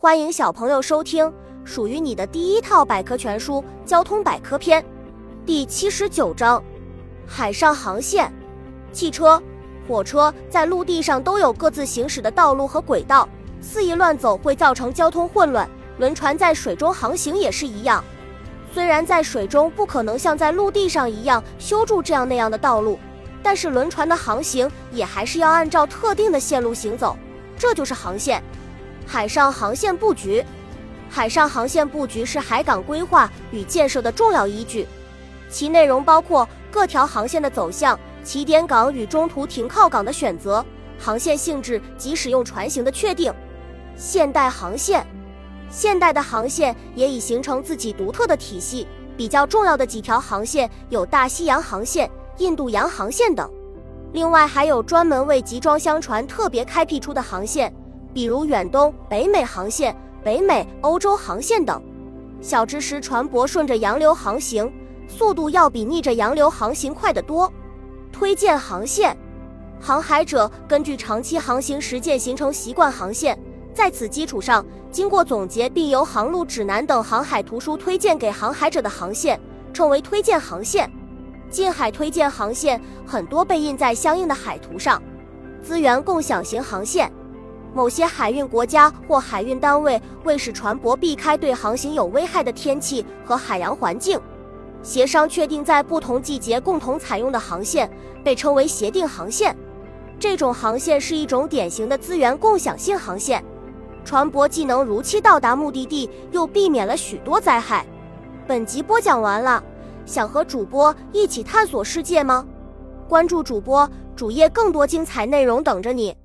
欢迎小朋友收听属于你的第一套百科全书《交通百科篇》第七十九章：海上航线。汽车、火车在陆地上都有各自行驶的道路和轨道，肆意乱走会造成交通混乱。轮船在水中航行也是一样，虽然在水中不可能像在陆地上一样修筑这样那样的道路，但是轮船的航行也还是要按照特定的线路行走，这就是航线。海上航线布局，海上航线布局是海港规划与建设的重要依据，其内容包括各条航线的走向、起点港与中途停靠港的选择、航线性质及使用船型的确定。现代航线，现代的航线也已形成自己独特的体系，比较重要的几条航线有大西洋航线、印度洋航线等，另外还有专门为集装箱船特别开辟出的航线。比如远东、北美航线、北美、欧洲航线等。小知识：船舶顺着洋流航行，速度要比逆着洋流航行快得多。推荐航线，航海者根据长期航行实践形成习惯航线，在此基础上，经过总结并由航路指南等航海图书推荐给航海者的航线，称为推荐航线。近海推荐航线很多被印在相应的海图上。资源共享型航线。某些海运国家或海运单位为使船舶避开对航行有危害的天气和海洋环境，协商确定在不同季节共同采用的航线，被称为协定航线。这种航线是一种典型的资源共享性航线，船舶既能如期到达目的地，又避免了许多灾害。本集播讲完了，想和主播一起探索世界吗？关注主播主页，更多精彩内容等着你。